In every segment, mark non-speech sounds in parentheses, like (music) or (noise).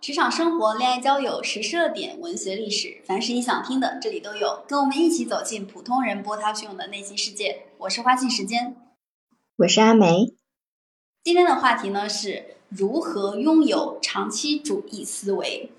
职场生活、恋爱交友、时事热点、文学历史，凡是你想听的，这里都有。跟我们一起走进普通人波涛汹涌的内心世界。我是花信时间，我是阿梅。今天的话题呢是如何拥有长期主义思维。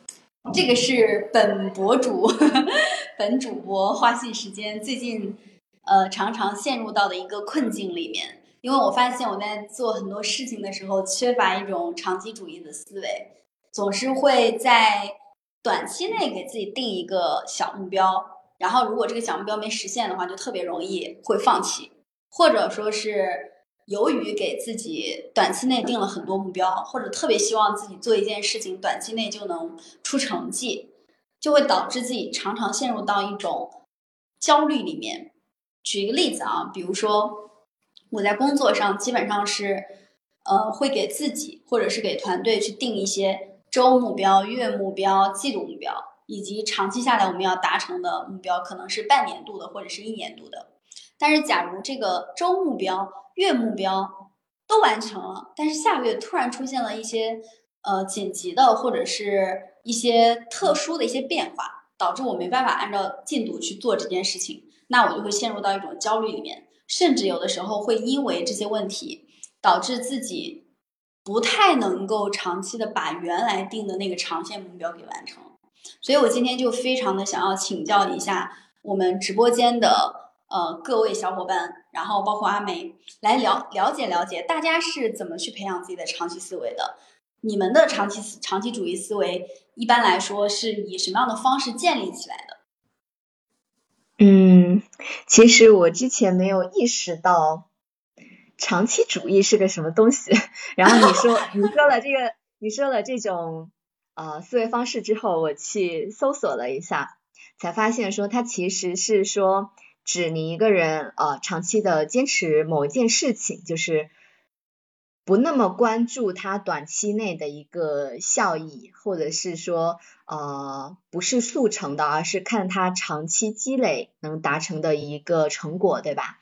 这个是本博主、(laughs) 本主播花信时间最近呃常常陷入到的一个困境里面。因为我发现我在做很多事情的时候，缺乏一种长期主义的思维，总是会在短期内给自己定一个小目标，然后如果这个小目标没实现的话，就特别容易会放弃，或者说是由于给自己短期内定了很多目标，或者特别希望自己做一件事情短期内就能出成绩，就会导致自己常常陷入到一种焦虑里面。举一个例子啊，比如说。我在工作上基本上是，呃，会给自己或者是给团队去定一些周目标、月目标、季度目标，以及长期下来我们要达成的目标，可能是半年度的或者是一年度的。但是，假如这个周目标、月目标都完成了，但是下个月突然出现了一些呃紧急的或者是一些特殊的一些变化，导致我没办法按照进度去做这件事情，那我就会陷入到一种焦虑里面。甚至有的时候会因为这些问题，导致自己不太能够长期的把原来定的那个长线目标给完成。所以我今天就非常的想要请教一下我们直播间的呃各位小伙伴，然后包括阿梅，来了了解了解大家是怎么去培养自己的长期思维的。你们的长期长期主义思维一般来说是以什么样的方式建立起来的？嗯，其实我之前没有意识到长期主义是个什么东西。(laughs) 然后你说 (laughs) 你说了这个，你说了这种呃思维方式之后，我去搜索了一下，才发现说它其实是说指你一个人呃长期的坚持某一件事情，就是。不那么关注它短期内的一个效益，或者是说呃不是速成的，而是看它长期积累能达成的一个成果，对吧？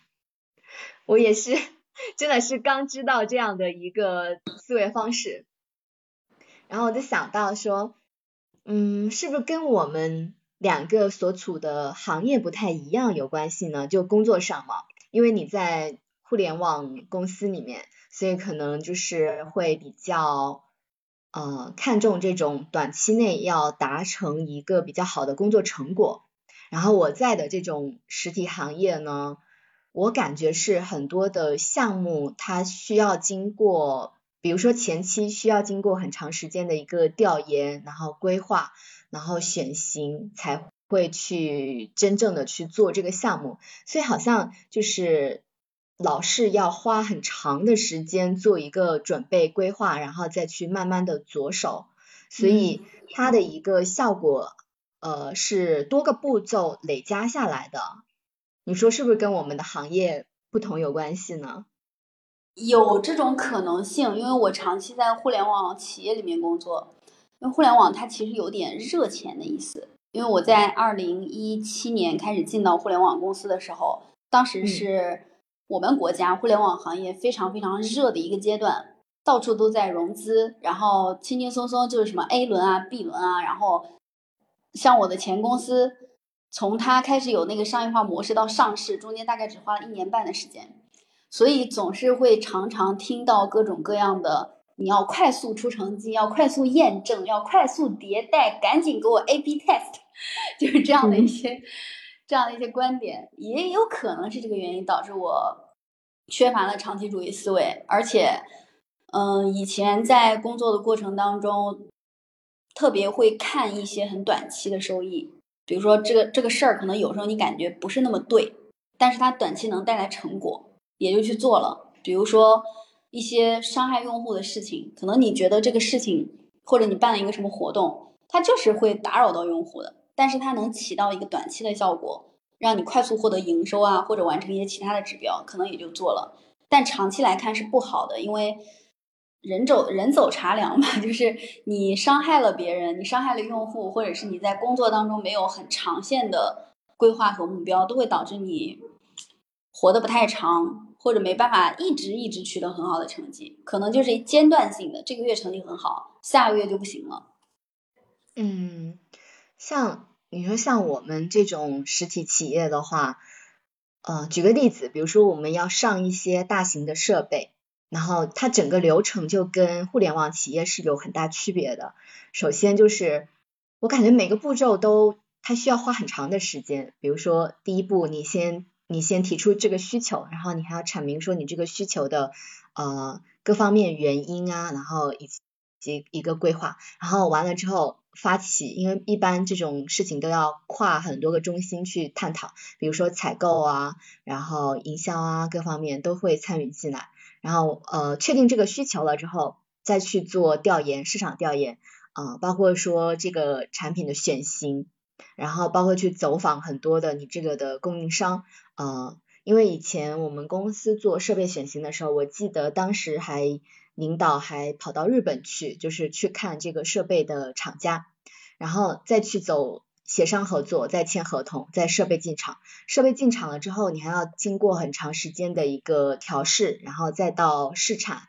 我也是，(laughs) 真的是刚知道这样的一个思维方式，然后我就想到说，嗯，是不是跟我们两个所处的行业不太一样有关系呢？就工作上嘛，因为你在互联网公司里面。所以可能就是会比较呃看重这种短期内要达成一个比较好的工作成果。然后我在的这种实体行业呢，我感觉是很多的项目它需要经过，比如说前期需要经过很长时间的一个调研，然后规划，然后选型才会去真正的去做这个项目。所以好像就是。老是要花很长的时间做一个准备规划，然后再去慢慢的着手，所以它的一个效果，呃，是多个步骤累加下来的。你说是不是跟我们的行业不同有关系呢？有这种可能性，因为我长期在互联网企业里面工作，因为互联网它其实有点热钱的意思。因为我在二零一七年开始进到互联网公司的时候，当时是。我们国家互联网行业非常非常热的一个阶段，到处都在融资，然后轻轻松松就是什么 A 轮啊、B 轮啊，然后像我的前公司，从它开始有那个商业化模式到上市，中间大概只花了一年半的时间，所以总是会常常听到各种各样的，你要快速出成绩，要快速验证，要快速迭代，赶紧给我 A/B test，(laughs) 就是这样的一些。这样的一些观点，也有可能是这个原因导致我缺乏了长期主义思维，而且，嗯，以前在工作的过程当中，特别会看一些很短期的收益，比如说这个这个事儿，可能有时候你感觉不是那么对，但是它短期能带来成果，也就去做了。比如说一些伤害用户的事情，可能你觉得这个事情，或者你办了一个什么活动，它就是会打扰到用户的。但是它能起到一个短期的效果，让你快速获得营收啊，或者完成一些其他的指标，可能也就做了。但长期来看是不好的，因为人走人走茶凉嘛，(laughs) 就是你伤害了别人，你伤害了用户，或者是你在工作当中没有很长线的规划和目标，都会导致你活得不太长，或者没办法一直一直取得很好的成绩，可能就是间断性的，这个月成绩很好，下个月就不行了。嗯，像你说像我们这种实体企业的话，呃，举个例子，比如说我们要上一些大型的设备，然后它整个流程就跟互联网企业是有很大区别的。首先就是我感觉每个步骤都它需要花很长的时间，比如说第一步你先你先提出这个需求，然后你还要阐明说你这个需求的呃各方面原因啊，然后以及一个规划，然后完了之后。发起，因为一般这种事情都要跨很多个中心去探讨，比如说采购啊，然后营销啊，各方面都会参与进来。然后呃，确定这个需求了之后，再去做调研，市场调研啊，包括说这个产品的选型，然后包括去走访很多的你这个的供应商啊。因为以前我们公司做设备选型的时候，我记得当时还。领导还跑到日本去，就是去看这个设备的厂家，然后再去走协商合作，再签合同，再设备进场。设备进场了之后，你还要经过很长时间的一个调试，然后再到试产，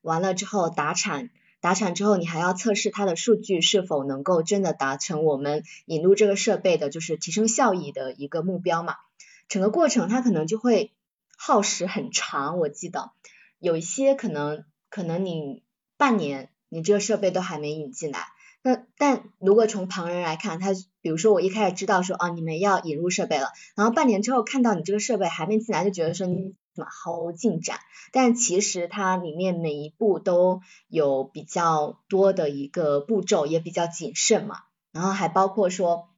完了之后达产，达产之后你还要测试它的数据是否能够真的达成我们引入这个设备的，就是提升效益的一个目标嘛。整个过程它可能就会耗时很长，我记得有一些可能。可能你半年你这个设备都还没引进来，那但如果从旁人来看，他比如说我一开始知道说啊你们要引入设备了，然后半年之后看到你这个设备还没进来，就觉得说你怎么毫无进展？但其实它里面每一步都有比较多的一个步骤，也比较谨慎嘛。然后还包括说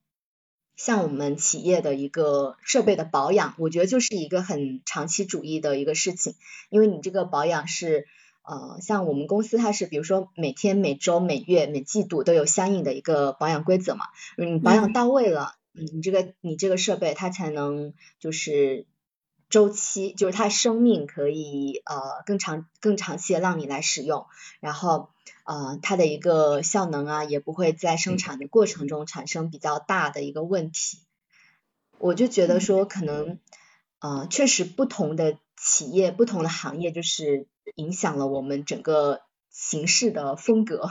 像我们企业的一个设备的保养，我觉得就是一个很长期主义的一个事情，因为你这个保养是。呃，像我们公司它是，比如说每天、每周、每月、每季度都有相应的一个保养规则嘛。你，保养到位了，嗯，你这个你这个设备它才能就是周期，就是它生命可以呃更长、更长期的让你来使用，然后呃它的一个效能啊也不会在生产的过程中产生比较大的一个问题。我就觉得说可能呃确实不同的企业、不同的行业就是。影响了我们整个形式的风格，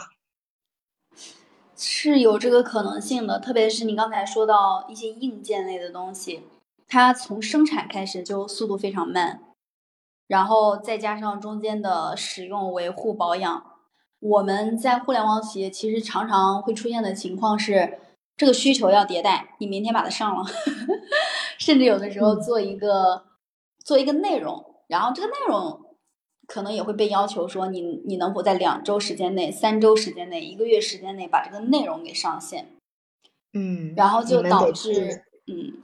是有这个可能性的。特别是你刚才说到一些硬件类的东西，它从生产开始就速度非常慢，然后再加上中间的使用、维护、保养，我们在互联网企业其实常常会出现的情况是，这个需求要迭代，你明天把它上了，(laughs) 甚至有的时候做一个做一个内容，然后这个内容。可能也会被要求说，你你能否在两周时间内、三周时间内、一个月时间内把这个内容给上线？嗯，然后就导致，嗯，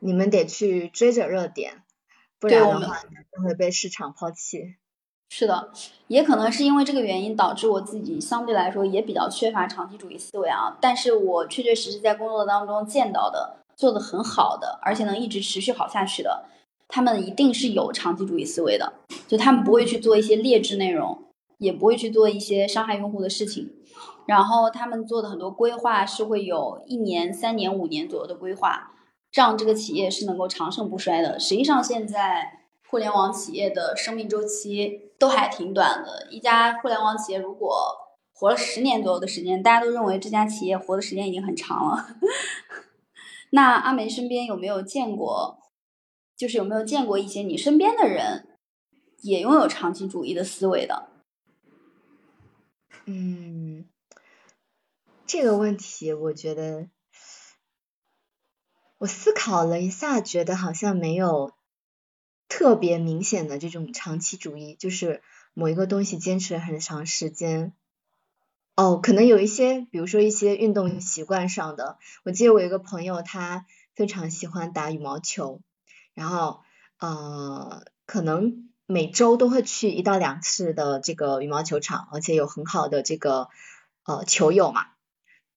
你们得去追着热点，不然的话就会被市场抛弃。是的，也可能是因为这个原因导致我自己相对来说也比较缺乏长期主义思维啊。但是我确确实实在工作当中见到的，做的很好的，而且能一直持续好下去的。他们一定是有长期主义思维的，就他们不会去做一些劣质内容，也不会去做一些伤害用户的事情。然后他们做的很多规划是会有一年、三年、五年左右的规划，这样这个企业是能够长盛不衰的。实际上，现在互联网企业的生命周期都还挺短的。一家互联网企业如果活了十年左右的时间，大家都认为这家企业活的时间已经很长了。(laughs) 那阿梅身边有没有见过？就是有没有见过一些你身边的人也拥有长期主义的思维的？嗯，这个问题我觉得我思考了一下，觉得好像没有特别明显的这种长期主义，就是某一个东西坚持了很长时间。哦，可能有一些，比如说一些运动习惯上的。我记得我一个朋友，他非常喜欢打羽毛球。然后呃，可能每周都会去一到两次的这个羽毛球场，而且有很好的这个呃球友嘛。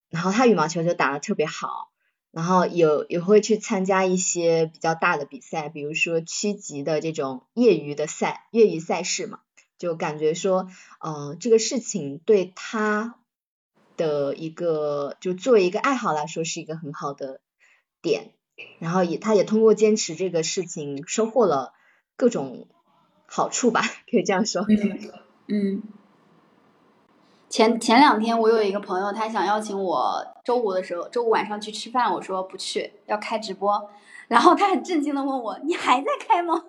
然后他羽毛球就打得特别好，然后有也会去参加一些比较大的比赛，比如说区级的这种业余的赛、业余赛事嘛。就感觉说，呃，这个事情对他的一个就作为一个爱好来说是一个很好的点。然后也，他也通过坚持这个事情，收获了各种好处吧，可以这样说。嗯。前前两天我有一个朋友，他想邀请我周五的时候，周五晚上去吃饭，我说不去，要开直播。然后他很震惊的问我：“你还在开吗？”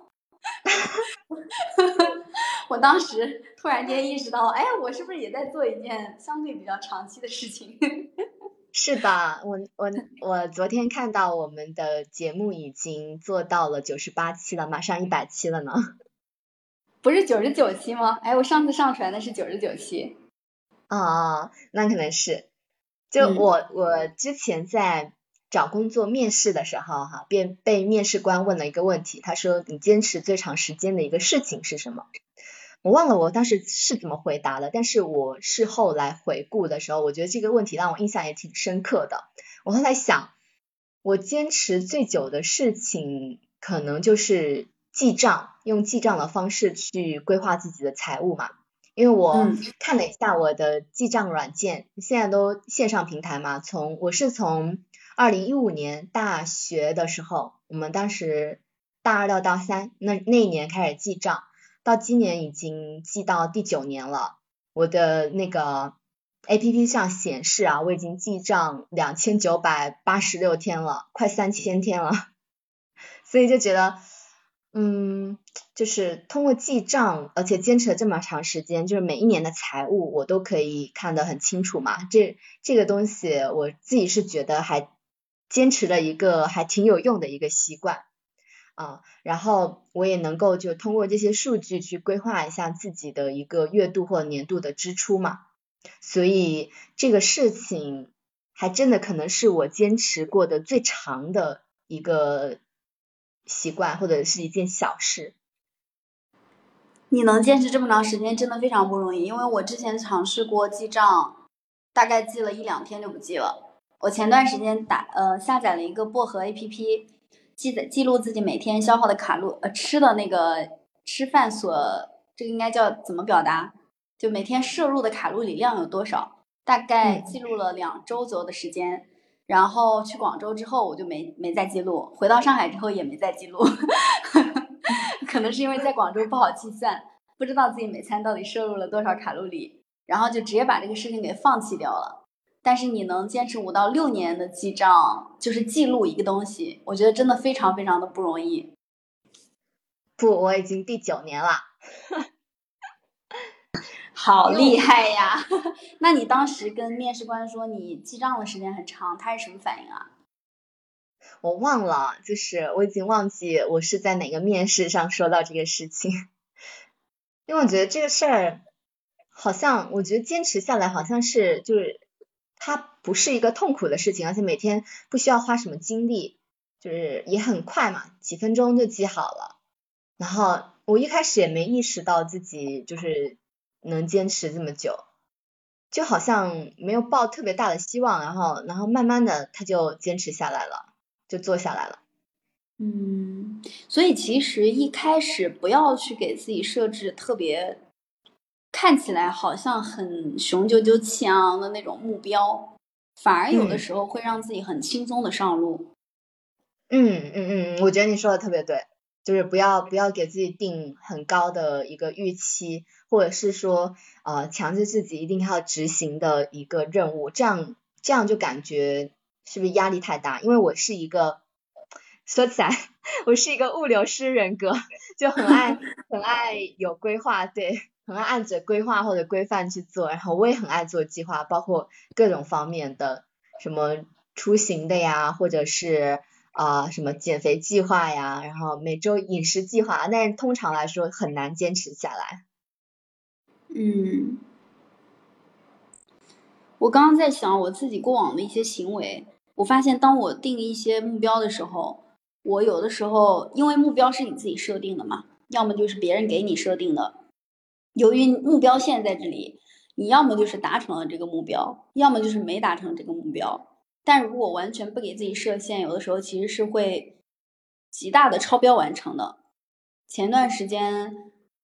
(laughs) 我当时突然间意识到，哎，我是不是也在做一件相对比较长期的事情？是的，我我我昨天看到我们的节目已经做到了九十八期了，马上一百期了呢。不是九十九期吗？哎，我上次上传的是九十九期。啊，那可能是。就我我之前在找工作面试的时候，哈，便被面试官问了一个问题，他说你坚持最长时间的一个事情是什么？我忘了我当时是怎么回答的，但是我事后来回顾的时候，我觉得这个问题让我印象也挺深刻的。我后来想，我坚持最久的事情，可能就是记账，用记账的方式去规划自己的财务嘛。因为我看了一下我的记账软件，现在都线上平台嘛，从我是从二零一五年大学的时候，我们当时大二到大三那那一年开始记账。到今年已经记到第九年了，我的那个 A P P 上显示啊，我已经记账两千九百八十六天了，快三千天了，(laughs) 所以就觉得，嗯，就是通过记账，而且坚持了这么长时间，就是每一年的财务我都可以看得很清楚嘛，这这个东西我自己是觉得还坚持了一个还挺有用的一个习惯。啊，然后我也能够就通过这些数据去规划一下自己的一个月度或年度的支出嘛，所以这个事情还真的可能是我坚持过的最长的一个习惯或者是一件小事。你能坚持这么长时间，真的非常不容易，因为我之前尝试过记账，大概记了一两天就不记了。我前段时间打呃下载了一个薄荷 APP。记得记录自己每天消耗的卡路呃吃的那个吃饭所这个应该叫怎么表达？就每天摄入的卡路里量有多少？大概记录了两周左右的时间，然后去广州之后我就没没再记录，回到上海之后也没再记录，(laughs) 可能是因为在广州不好计算，不知道自己每餐到底摄入了多少卡路里，然后就直接把这个事情给放弃掉了。但是你能坚持五到六年的记账，就是记录一个东西，我觉得真的非常非常的不容易。不，我已经第九年了，好厉害呀！(laughs) 那你当时跟面试官说你记账的时间很长，他是什么反应啊？我忘了，就是我已经忘记我是在哪个面试上说到这个事情，因为我觉得这个事儿好像，我觉得坚持下来好像是就是。它不是一个痛苦的事情，而且每天不需要花什么精力，就是也很快嘛，几分钟就记好了。然后我一开始也没意识到自己就是能坚持这么久，就好像没有抱特别大的希望，然后然后慢慢的他就坚持下来了，就做下来了。嗯，所以其实一开始不要去给自己设置特别。看起来好像很雄赳赳气昂昂的那种目标，反而有的时候会让自己很轻松的上路。嗯嗯嗯，我觉得你说的特别对，就是不要不要给自己定很高的一个预期，或者是说呃强制自己一定要执行的一个任务，这样这样就感觉是不是压力太大？因为我是一个说起来，(laughs) 我是一个物流师人格，就很爱很爱有规划，对。很爱按着规划或者规范去做，然后我也很爱做计划，包括各种方面的，什么出行的呀，或者是啊什么减肥计划呀，然后每周饮食计划，但是通常来说很难坚持下来。嗯，我刚刚在想我自己过往的一些行为，我发现当我定一些目标的时候，我有的时候因为目标是你自己设定的嘛，要么就是别人给你设定的。由于目标线在这里，你要么就是达成了这个目标，要么就是没达成这个目标。但如果完全不给自己设限，有的时候其实是会极大的超标完成的。前段时间，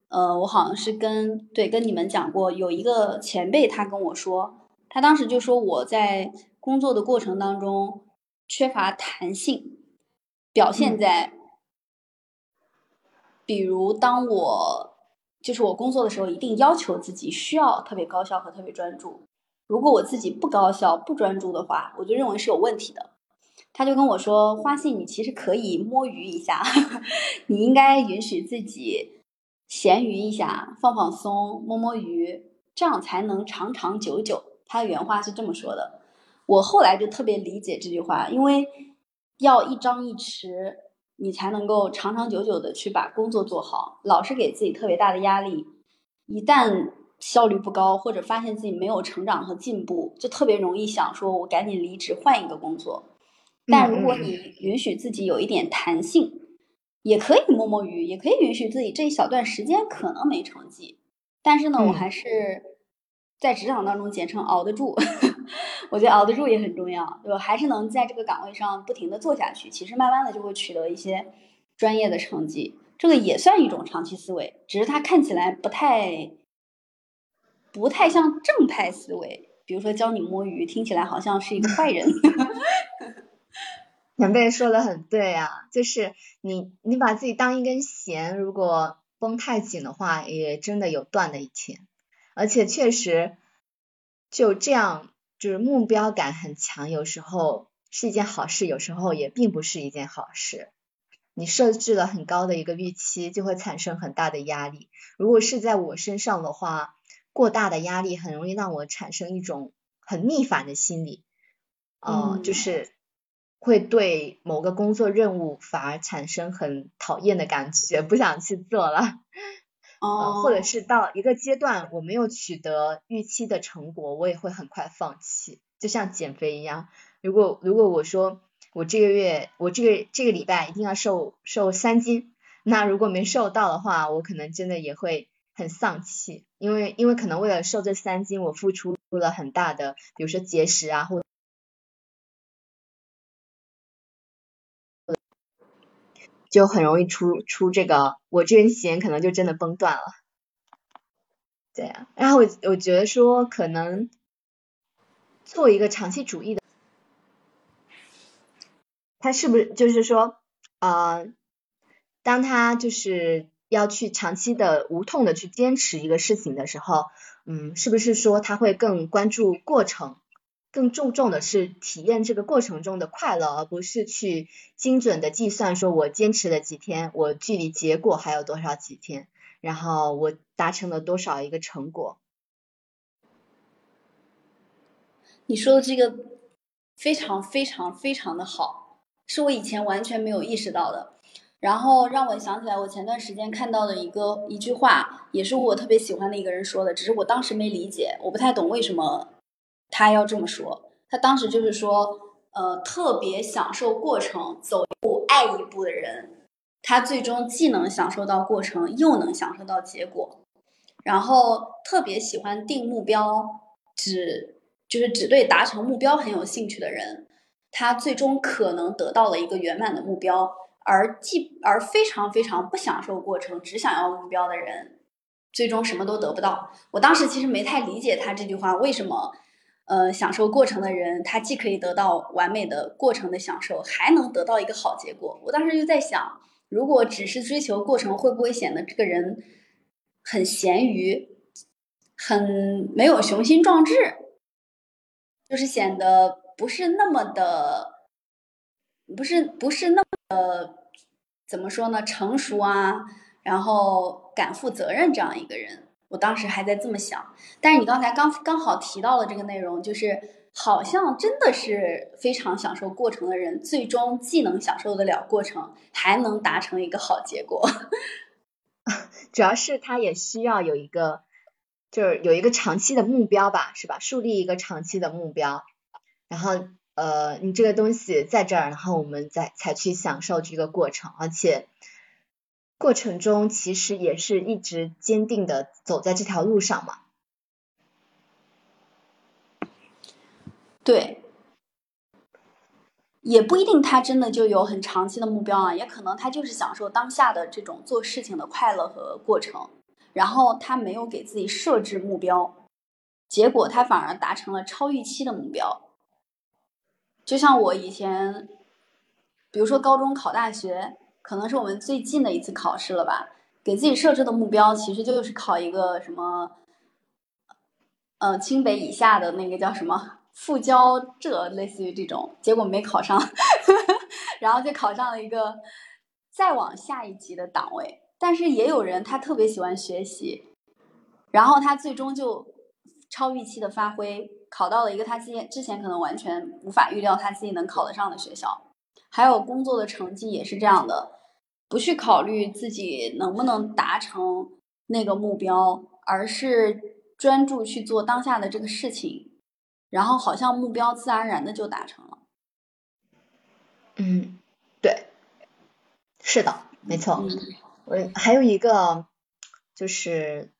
呃，我好像是跟对跟你们讲过，有一个前辈他跟我说，他当时就说我在工作的过程当中缺乏弹性，表现在，比如当我。就是我工作的时候一定要求自己需要特别高效和特别专注。如果我自己不高效、不专注的话，我就认为是有问题的。他就跟我说：“花信，你其实可以摸鱼一下，(laughs) 你应该允许自己闲鱼一下，放放松，摸摸鱼，这样才能长长久久。”他原话是这么说的。我后来就特别理解这句话，因为要一张一弛，你才能够长长久久的去把工作做好。老是给自己特别大的压力，一旦效率不高，或者发现自己没有成长和进步，就特别容易想说：“我赶紧离职换一个工作。”但如果你允许自己有一点弹性，也可以摸摸鱼，也可以允许自己这一小段时间可能没成绩，但是呢，我还是在职场当中简称熬得住。我觉得熬得住也很重要，就？还是能在这个岗位上不停的做下去，其实慢慢的就会取得一些专业的成绩，这个也算一种长期思维，只是它看起来不太不太像正派思维。比如说教你摸鱼，听起来好像是一个坏人。(laughs) 前辈说的很对啊，就是你你把自己当一根弦，如果绷太紧的话，也真的有断的一天。而且确实就这样。就是目标感很强，有时候是一件好事，有时候也并不是一件好事。你设置了很高的一个预期，就会产生很大的压力。如果是在我身上的话，过大的压力很容易让我产生一种很逆反的心理，呃，就是会对某个工作任务反而产生很讨厌的感觉，不想去做了。哦，或者是到一个阶段我没有取得预期的成果，我也会很快放弃，就像减肥一样。如果如果我说我这个月我这个这个礼拜一定要瘦瘦三斤，那如果没瘦到的话，我可能真的也会很丧气，因为因为可能为了瘦这三斤，我付出了很大的，比如说节食啊，或。就很容易出出这个，我这根弦可能就真的崩断了。对呀，然后我我觉得说，可能做一个长期主义的，他是不是就是说，呃，当他就是要去长期的无痛的去坚持一个事情的时候，嗯，是不是说他会更关注过程？更注重的是体验这个过程中的快乐，而不是去精准的计算说我坚持了几天，我距离结果还有多少几天，然后我达成了多少一个成果。你说的这个非常非常非常的好，是我以前完全没有意识到的，然后让我想起来我前段时间看到的一个一句话，也是我特别喜欢的一个人说的，只是我当时没理解，我不太懂为什么。他要这么说，他当时就是说，呃，特别享受过程，走一步爱一步的人，他最终既能享受到过程，又能享受到结果。然后特别喜欢定目标，只就是只对达成目标很有兴趣的人，他最终可能得到了一个圆满的目标。而既而非常非常不享受过程，只想要目标的人，最终什么都得不到。我当时其实没太理解他这句话为什么。呃，享受过程的人，他既可以得到完美的过程的享受，还能得到一个好结果。我当时就在想，如果只是追求过程，会不会显得这个人很咸鱼，很没有雄心壮志，就是显得不是那么的，不是不是那么的，怎么说呢？成熟啊，然后敢负责任这样一个人。我当时还在这么想，但是你刚才刚刚好提到了这个内容，就是好像真的是非常享受过程的人，最终既能享受得了过程，还能达成一个好结果。(laughs) 主要是他也需要有一个，就是有一个长期的目标吧，是吧？树立一个长期的目标，然后呃，你这个东西在这儿，然后我们再才去享受这个过程，而且。过程中其实也是一直坚定的走在这条路上嘛。对，也不一定他真的就有很长期的目标啊，也可能他就是享受当下的这种做事情的快乐和过程，然后他没有给自己设置目标，结果他反而达成了超预期的目标。就像我以前，比如说高中考大学。可能是我们最近的一次考试了吧？给自己设置的目标其实就是考一个什么，呃，清北以下的那个叫什么副交浙，类似于这种，结果没考上，(laughs) 然后就考上了一个再往下一级的档位。但是也有人他特别喜欢学习，然后他最终就超预期的发挥，考到了一个他之前之前可能完全无法预料他自己能考得上的学校。还有工作的成绩也是这样的。不去考虑自己能不能达成那个目标，而是专注去做当下的这个事情，然后好像目标自然而然的就达成了。嗯，对，是的，没错。我还有一个就是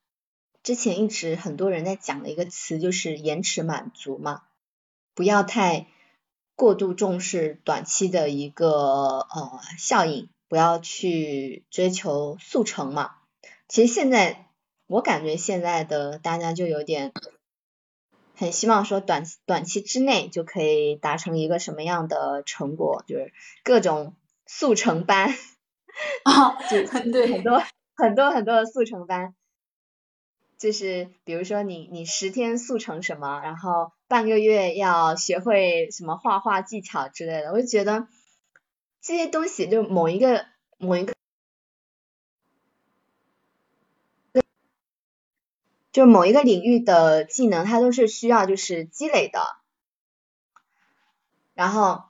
之前一直很多人在讲的一个词，就是延迟满足嘛，不要太过度重视短期的一个呃效应。不要去追求速成嘛。其实现在我感觉现在的大家就有点很希望说短短期之内就可以达成一个什么样的成果，就是各种速成班啊，(laughs) 就对很多很多很多的速成班，就是比如说你你十天速成什么，然后半个月要学会什么画画技巧之类的，我就觉得。这些东西就某一个某一个，就某一个领域的技能，它都是需要就是积累的。然后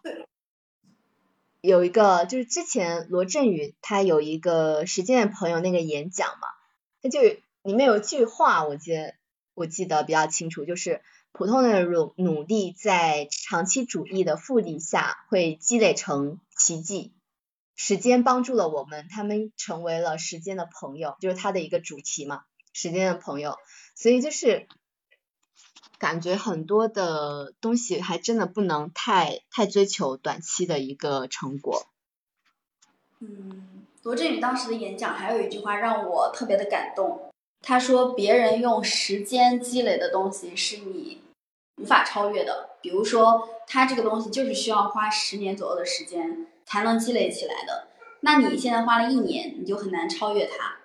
有一个就是之前罗振宇他有一个实践朋友那个演讲嘛，他就里面有句话，我记得我记得比较清楚，就是普通的努努力在长期主义的复利下会积累成。奇迹，时间帮助了我们，他们成为了时间的朋友，就是他的一个主题嘛，时间的朋友。所以就是感觉很多的东西还真的不能太太追求短期的一个成果。嗯，罗振宇当时的演讲还有一句话让我特别的感动，他说：“别人用时间积累的东西是你无法超越的，比如说。”它这个东西就是需要花十年左右的时间才能积累起来的。那你现在花了一年，你就很难超越它。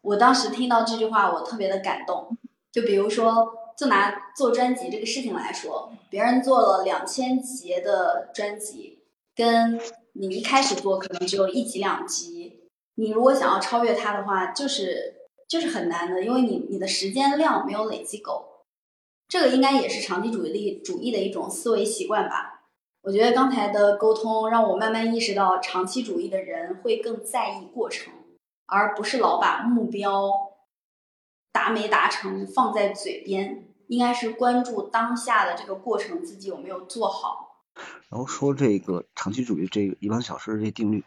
我当时听到这句话，我特别的感动。就比如说，就拿做专辑这个事情来说，别人做了两千节的专辑，跟你一开始做可能只有一集两集，你如果想要超越它的话，就是就是很难的，因为你你的时间量没有累积够。这个应该也是长期主义主义的一种思维习惯吧。我觉得刚才的沟通让我慢慢意识到，长期主义的人会更在意过程，而不是老把目标达没达成放在嘴边，应该是关注当下的这个过程，自己有没有做好。然后说这个长期主义这个一万小时这定律，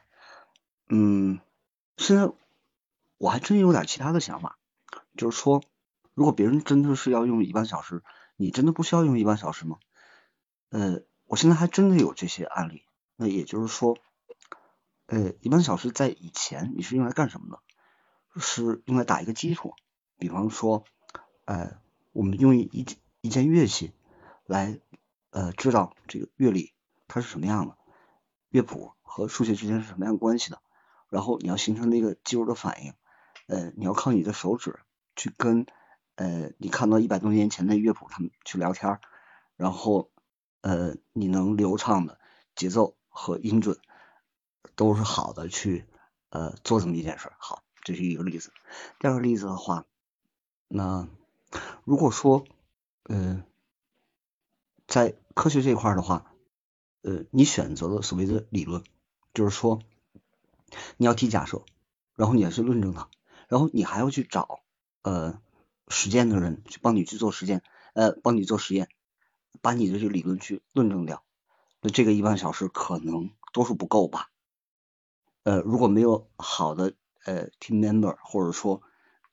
嗯，现在我还真有点其他的想法，就是说。如果别人真的是要用一万小时，你真的不需要用一万小时吗？呃，我现在还真的有这些案例。那也就是说，呃，一半小时在以前你是用来干什么的？是用来打一个基础。比方说，呃，我们用一一件乐器来呃知道这个乐理它是什么样的，乐谱和数学之间是什么样关系的。然后你要形成那个肌肉的反应，呃，你要靠你的手指去跟。呃，你看到一百多年前的乐谱，他们去聊天，然后呃，你能流畅的节奏和音准都是好的，去呃做这么一件事。好，这是一个例子。第二个例子的话，那如果说呃在科学这一块的话，呃，你选择了所谓的理论，就是说你要提假设，然后你要去论证它，然后你还要去找呃。实践的人去帮你去做实践，呃，帮你做实验，把你的这个理论去论证掉。那这个一万小时可能多数不够吧？呃，如果没有好的呃 team member，或者说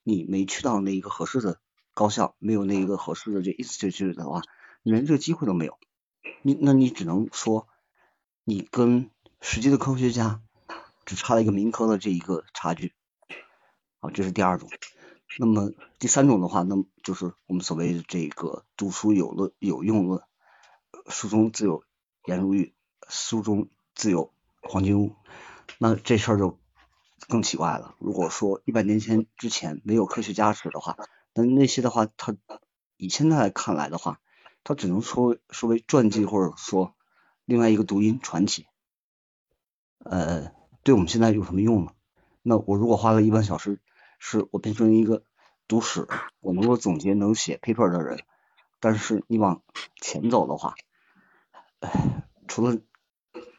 你没去到那一个合适的高校，没有那一个合适的这 institute 的话，你连这个机会都没有。你那你只能说你跟实际的科学家只差了一个民科的这一个差距。好，这是第二种。那么第三种的话，那么就是我们所谓这个读书有论有用论，书中自有颜如玉，书中自有黄金屋。那这事儿就更奇怪了。如果说一百年前之前没有科学加持的话，那那些的话，它以现在看来的话，它只能说说为传记，或者说另外一个读音传奇。呃，对我们现在有什么用呢？那我如果花了一万小时，是我变成一个读史，我能够总结、能写 paper 的人。但是你往前走的话，哎，除了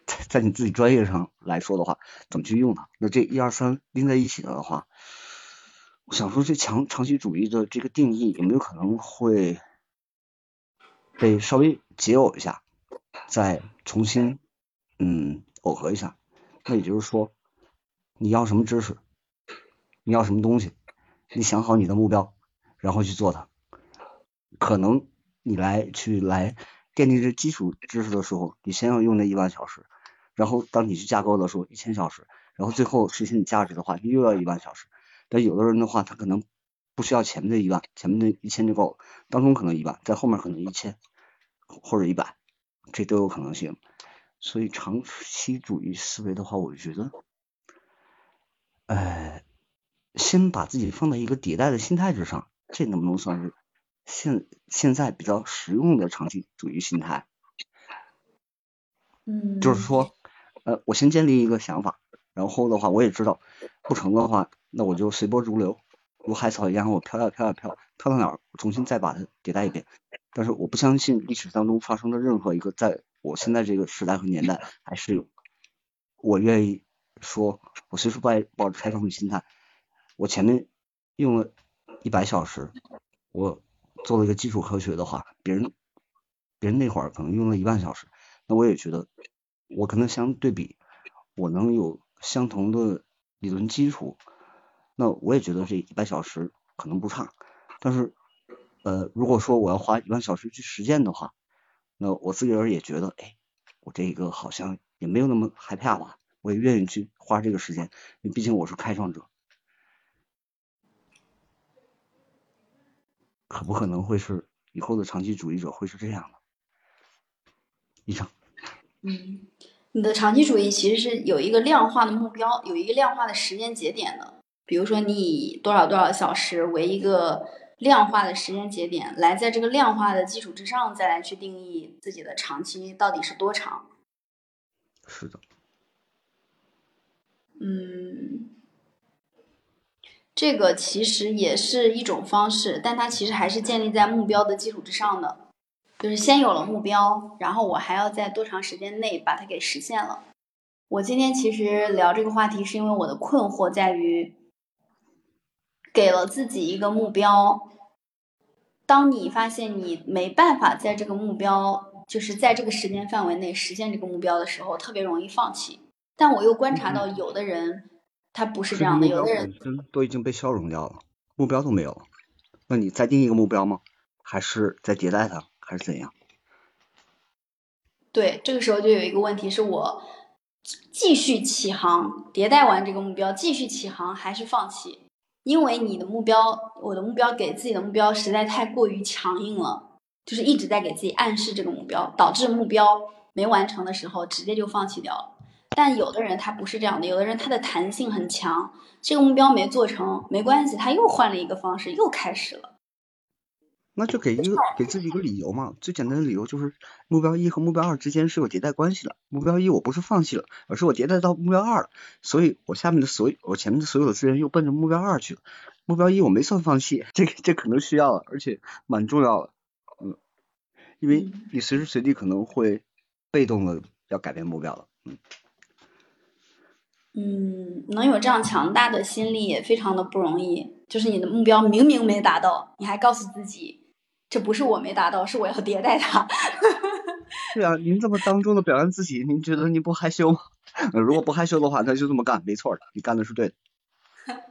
在在你自己专业上来说的话，怎么去用它？那这一二三拎在一起的话，我想说这强长期主义的这个定义有没有可能会被稍微解耦一下，再重新嗯耦合一下？那也就是说，你要什么知识，你要什么东西，你想好你的目标，然后去做它，可能。你来去来奠定这基础知识的时候，你先要用那一万小时，然后当你去架构的时候一千小时，然后最后实现你价值的话，又要一万小时。但有的人的话，他可能不需要前面的一万，前面的一千就够了，当中可能一万，在后面可能一千或者一百，这都有可能性。所以长期主义思维的话，我觉得，呃，先把自己放在一个迭代的心态之上，这能不能算是？现现在比较实用的长期主义心态，嗯，就是说，呃，我先建立一个想法，然后的话，我也知道不成的话，那我就随波逐流，如海草一样，我飘呀飘呀飘，飘到哪儿，重新再把它迭代一遍。但是我不相信历史当中发生的任何一个，在我现在这个时代和年代还适用。我愿意说，我随时抱抱着开放的心态，我前面用了一百小时，我。做了一个基础科学的话，别人别人那会儿可能用了一万小时，那我也觉得我跟他相对比，我能有相同的理论基础，那我也觉得这一百小时可能不差。但是呃，如果说我要花一万小时去实践的话，那我自个儿也觉得，哎，我这个好像也没有那么害怕吧，我也愿意去花这个时间，因为毕竟我是开创者。可不可能会是以后的长期主义者会是这样的？以上。嗯，你的长期主义其实是有一个量化的目标，有一个量化的时间节点的。比如说，你以多少多少小时为一个量化的时间节点，来在这个量化的基础之上，再来去定义自己的长期到底是多长。是的。嗯。这个其实也是一种方式，但它其实还是建立在目标的基础之上的，就是先有了目标，然后我还要在多长时间内把它给实现了。我今天其实聊这个话题，是因为我的困惑在于，给了自己一个目标，当你发现你没办法在这个目标，就是在这个时间范围内实现这个目标的时候，特别容易放弃。但我又观察到有的人。他不是这样的，有的人都已经被消融掉了，目标都没有了。那你再定一个目标吗？还是再迭代它，还是怎样？对，这个时候就有一个问题是我继续起航，迭代完这个目标继续起航，还是放弃？因为你的目标，我的目标给自己的目标实在太过于强硬了，就是一直在给自己暗示这个目标，导致目标没完成的时候，直接就放弃掉了。但有的人他不是这样的，有的人他的弹性很强，这个目标没做成没关系，他又换了一个方式，又开始了。那就给一个给自己一个理由嘛，最简单的理由就是目标一和目标二之间是有迭代关系的。目标一我不是放弃了，而是我迭代到目标二了，所以我下面的所有我前面的所有的资源又奔着目标二去了。目标一我没算放弃，这个这可能需要了，而且蛮重要的，嗯，因为你随时随地可能会被动的要改变目标了，嗯。嗯，能有这样强大的心力也非常的不容易。就是你的目标明明没达到，你还告诉自己，这不是我没达到，是我要迭代它。(laughs) 对啊，您这么当众的表扬自己，您觉得您不害羞吗？(laughs) 如果不害羞的话，那就这么干，没错的，你干的是对的。(laughs)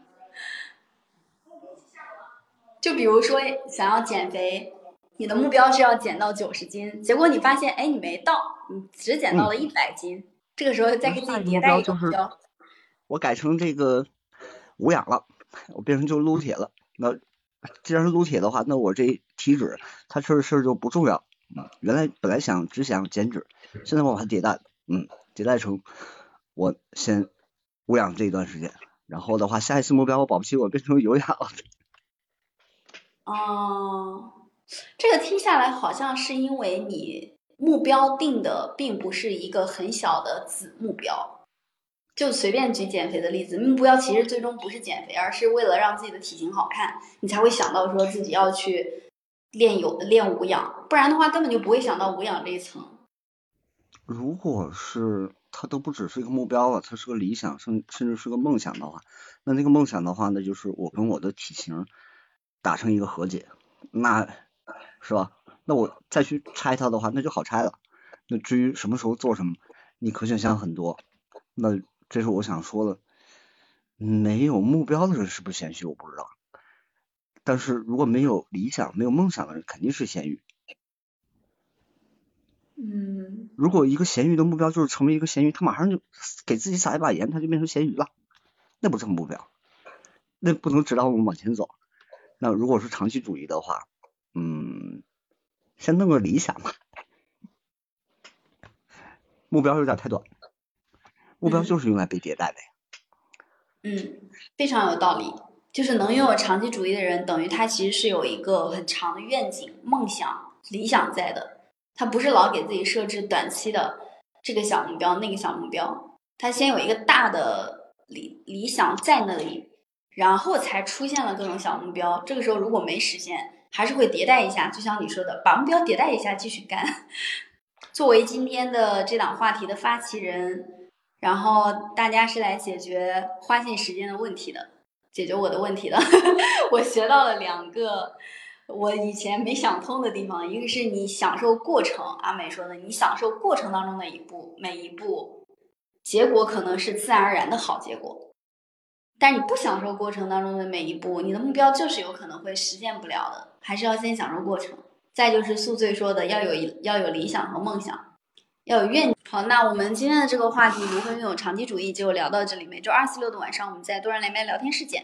就比如说想要减肥，你的目标是要减到九十斤，结果你发现，哎，你没到，你只减到了一百斤，这个时候再给自己迭代一个目标。我改成这个无氧了，我变成就撸铁了。那既然是撸铁的话，那我这体脂它这事儿就不重要。嗯，原来本来想只想减脂，现在我把它迭代，嗯，迭代成我先无氧这一段时间，然后的话，下一次目标我保不齐我变成有氧了。(laughs) 哦，这个听下来好像是因为你目标定的并不是一个很小的子目标。就随便举减肥的例子，目标其实最终不是减肥，而是为了让自己的体型好看，你才会想到说自己要去练有练无氧，不然的话根本就不会想到无氧这一层。如果是它都不只是一个目标了，它是个理想，甚甚至是个梦想的话，那那个梦想的话，那就是我跟我的体型达成一个和解，那是吧？那我再去拆它的话，那就好拆了。那至于什么时候做什么，你可选项很多，那。这是我想说的，没有目标的人是不是谦虚？我不知道。但是如果没有理想、没有梦想的人，肯定是咸鱼。嗯。如果一个咸鱼的目标就是成为一个咸鱼，他马上就给自己撒一把盐，他就变成咸鱼了。那不是目标，那不能指导我们往前走。那如果是长期主义的话，嗯，先弄个理想吧。目标有点太短。目标就是用来被迭代的呀。嗯，非常有道理。就是能拥有长期主义的人，等于他其实是有一个很长的愿景、梦想、理想在的。他不是老给自己设置短期的这个小目标、那个小目标，他先有一个大的理理想在那里，然后才出现了各种小目标。这个时候如果没实现，还是会迭代一下。就像你说的，把目标迭代一下，继续干。(laughs) 作为今天的这档话题的发起人。然后大家是来解决花信时间的问题的，解决我的问题的。(laughs) 我学到了两个我以前没想通的地方，一个是你享受过程，阿美说的，你享受过程当中的一步，每一步结果可能是自然而然的好结果，但你不享受过程当中的每一步，你的目标就是有可能会实现不了的，还是要先享受过程。再就是宿醉说的，要有要有理想和梦想。要有愿景。好，那我们今天的这个话题如何拥有长期主义就聊到这里。每周二、四、六的晚上，我们在多人连麦聊天室见。